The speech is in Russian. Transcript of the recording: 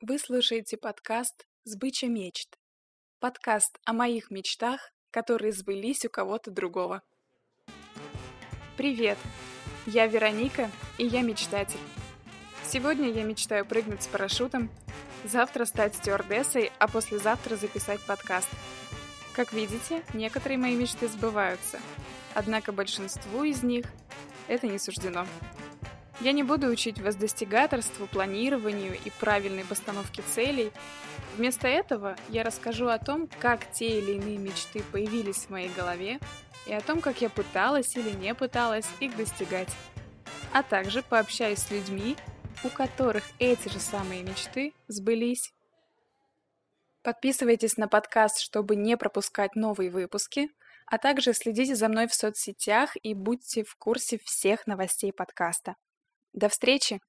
Вы слушаете подкаст «Сбыча мечт». Подкаст о моих мечтах, которые сбылись у кого-то другого. Привет! Я Вероника, и я мечтатель. Сегодня я мечтаю прыгнуть с парашютом, завтра стать стюардессой, а послезавтра записать подкаст. Как видите, некоторые мои мечты сбываются, однако большинству из них это не суждено. Я не буду учить вас достигаторству, планированию и правильной постановке целей. Вместо этого я расскажу о том, как те или иные мечты появились в моей голове и о том, как я пыталась или не пыталась их достигать. А также пообщаюсь с людьми, у которых эти же самые мечты сбылись. Подписывайтесь на подкаст, чтобы не пропускать новые выпуски, а также следите за мной в соцсетях и будьте в курсе всех новостей подкаста. До встречи!